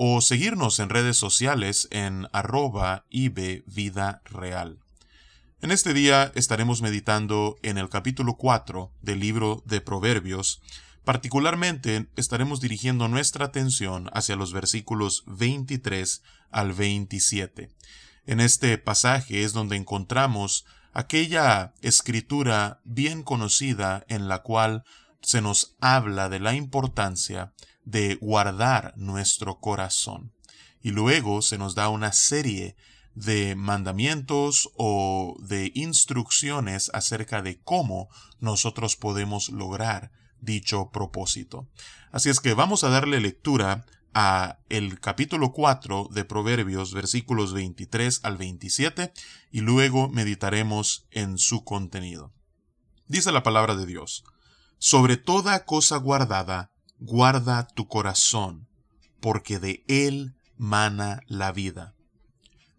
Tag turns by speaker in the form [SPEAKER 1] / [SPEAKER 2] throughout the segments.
[SPEAKER 1] o seguirnos en redes sociales en arroba Vida Real. En este día estaremos meditando en el capítulo 4 del libro de Proverbios. Particularmente estaremos dirigiendo nuestra atención hacia los versículos 23 al 27. En este pasaje es donde encontramos aquella escritura bien conocida en la cual se nos habla de la importancia de guardar nuestro corazón. Y luego se nos da una serie de mandamientos o de instrucciones acerca de cómo nosotros podemos lograr dicho propósito. Así es que vamos a darle lectura a el capítulo 4 de Proverbios versículos 23 al 27 y luego meditaremos en su contenido. Dice la palabra de Dios, sobre toda cosa guardada, guarda tu corazón, porque de él mana la vida.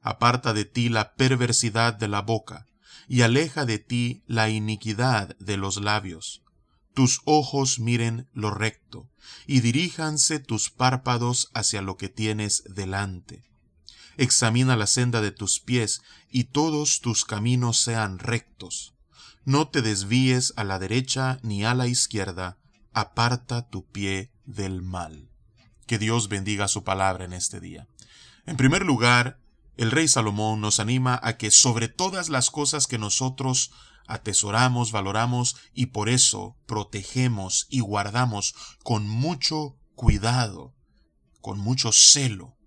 [SPEAKER 1] Aparta de ti la perversidad de la boca, y aleja de ti la iniquidad de los labios. Tus ojos miren lo recto, y diríjanse tus párpados hacia lo que tienes delante. Examina la senda de tus pies, y todos tus caminos sean rectos. No te desvíes a la derecha ni a la izquierda, aparta tu pie del mal. Que Dios bendiga su palabra en este día. En primer lugar, el rey Salomón nos anima a que sobre todas las cosas que nosotros atesoramos, valoramos y por eso protegemos y guardamos con mucho cuidado, con mucho celo,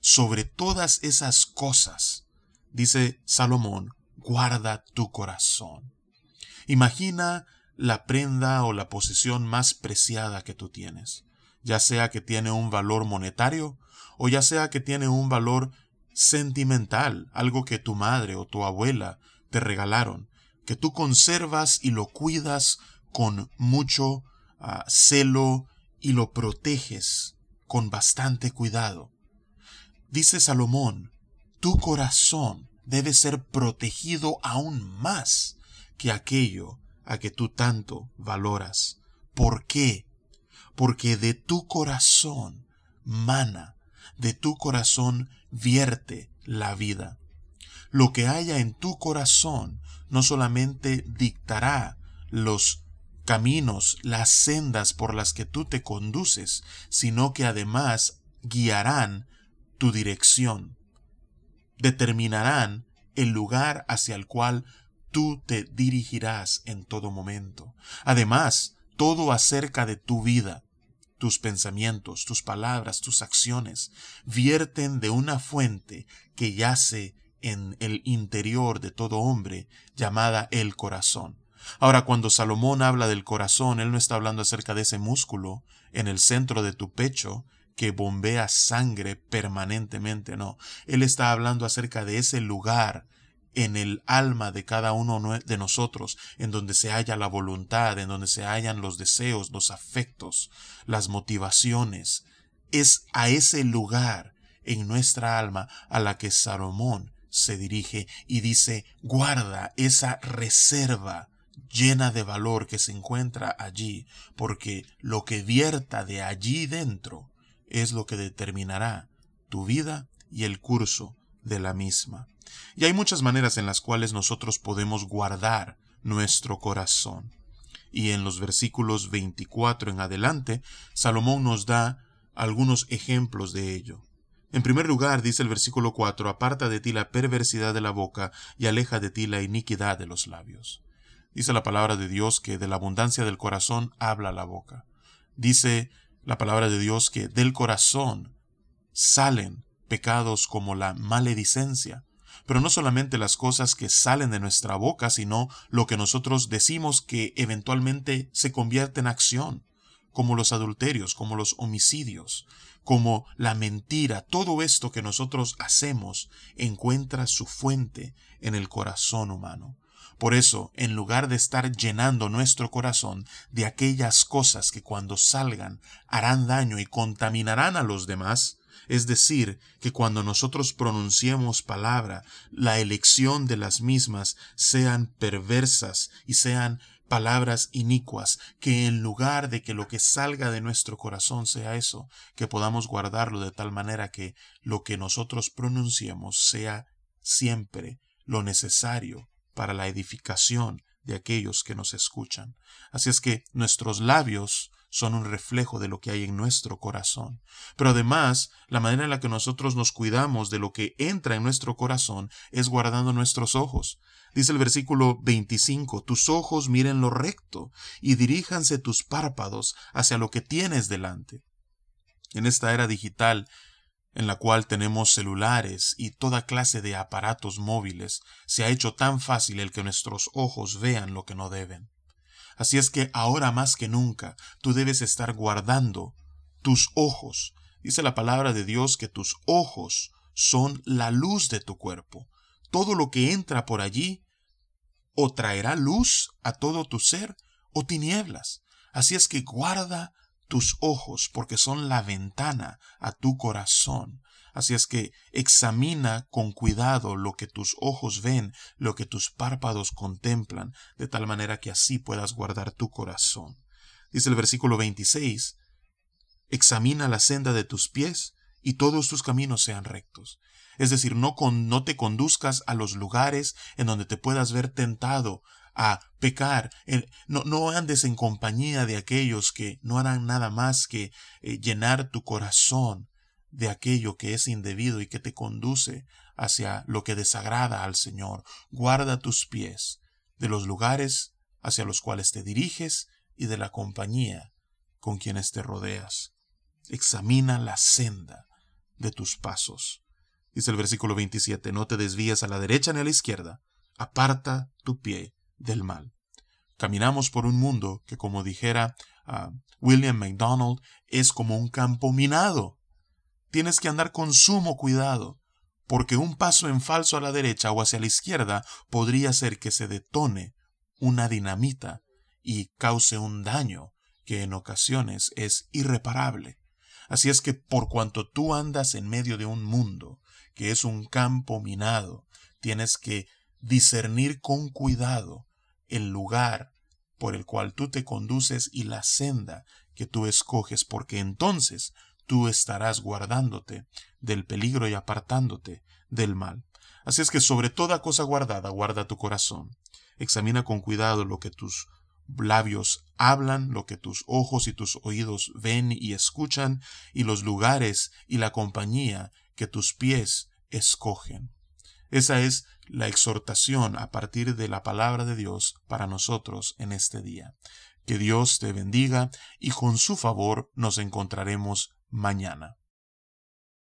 [SPEAKER 1] sobre todas esas cosas, dice Salomón, guarda tu corazón. Imagina la prenda o la posesión más preciada que tú tienes, ya sea que tiene un valor monetario o ya sea que tiene un valor sentimental, algo que tu madre o tu abuela te regalaron, que tú conservas y lo cuidas con mucho ah, celo y lo proteges con bastante cuidado. Dice Salomón, tu corazón debe ser protegido aún más que aquello a que tú tanto valoras. ¿Por qué? Porque de tu corazón mana, de tu corazón vierte la vida. Lo que haya en tu corazón no solamente dictará los caminos, las sendas por las que tú te conduces, sino que además guiarán tu dirección, determinarán el lugar hacia el cual tú te dirigirás en todo momento. Además, todo acerca de tu vida, tus pensamientos, tus palabras, tus acciones, vierten de una fuente que yace en el interior de todo hombre, llamada el corazón. Ahora, cuando Salomón habla del corazón, él no está hablando acerca de ese músculo en el centro de tu pecho que bombea sangre permanentemente, no. Él está hablando acerca de ese lugar en el alma de cada uno de nosotros, en donde se halla la voluntad, en donde se hallan los deseos, los afectos, las motivaciones. Es a ese lugar en nuestra alma a la que Salomón se dirige y dice, guarda esa reserva llena de valor que se encuentra allí, porque lo que vierta de allí dentro es lo que determinará tu vida y el curso de la misma. Y hay muchas maneras en las cuales nosotros podemos guardar nuestro corazón. Y en los versículos 24 en adelante, Salomón nos da algunos ejemplos de ello. En primer lugar, dice el versículo 4, aparta de ti la perversidad de la boca y aleja de ti la iniquidad de los labios. Dice la palabra de Dios que de la abundancia del corazón habla la boca. Dice la palabra de Dios que del corazón salen pecados como la maledicencia, pero no solamente las cosas que salen de nuestra boca, sino lo que nosotros decimos que eventualmente se convierte en acción, como los adulterios, como los homicidios, como la mentira, todo esto que nosotros hacemos encuentra su fuente en el corazón humano. Por eso, en lugar de estar llenando nuestro corazón de aquellas cosas que cuando salgan harán daño y contaminarán a los demás, es decir, que cuando nosotros pronunciemos palabra, la elección de las mismas sean perversas y sean palabras inicuas, que en lugar de que lo que salga de nuestro corazón sea eso, que podamos guardarlo de tal manera que lo que nosotros pronunciemos sea siempre lo necesario para la edificación de aquellos que nos escuchan. Así es que nuestros labios son un reflejo de lo que hay en nuestro corazón. Pero además, la manera en la que nosotros nos cuidamos de lo que entra en nuestro corazón es guardando nuestros ojos. Dice el versículo 25, tus ojos miren lo recto y diríjanse tus párpados hacia lo que tienes delante. En esta era digital, en la cual tenemos celulares y toda clase de aparatos móviles, se ha hecho tan fácil el que nuestros ojos vean lo que no deben. Así es que ahora más que nunca tú debes estar guardando tus ojos. Dice la palabra de Dios que tus ojos son la luz de tu cuerpo. Todo lo que entra por allí o traerá luz a todo tu ser o tinieblas. Así es que guarda tus ojos porque son la ventana a tu corazón. Así es que examina con cuidado lo que tus ojos ven, lo que tus párpados contemplan, de tal manera que así puedas guardar tu corazón. Dice el versículo 26, examina la senda de tus pies y todos tus caminos sean rectos. Es decir, no, con, no te conduzcas a los lugares en donde te puedas ver tentado a pecar. No, andes en compañía de aquellos que no harán nada más que eh, llenar tu corazón de aquello que es indebido y que te conduce hacia lo que desagrada al Señor. Guarda tus pies de los lugares hacia los cuales te diriges y de la compañía con quienes te rodeas. Examina la senda de tus pasos. Dice el versículo 27, no te desvíes a la derecha ni a la izquierda, aparta tu pie del mal. Caminamos por un mundo que, como dijera ah, William MacDonald, es como un campo minado tienes que andar con sumo cuidado, porque un paso en falso a la derecha o hacia la izquierda podría ser que se detone una dinamita y cause un daño que en ocasiones es irreparable. Así es que por cuanto tú andas en medio de un mundo que es un campo minado, tienes que discernir con cuidado el lugar por el cual tú te conduces y la senda que tú escoges, porque entonces tú estarás guardándote del peligro y apartándote del mal. Así es que sobre toda cosa guardada, guarda tu corazón. Examina con cuidado lo que tus labios hablan, lo que tus ojos y tus oídos ven y escuchan, y los lugares y la compañía que tus pies escogen. Esa es la exhortación a partir de la palabra de Dios para nosotros en este día. Que Dios te bendiga y con su favor nos encontraremos mañana.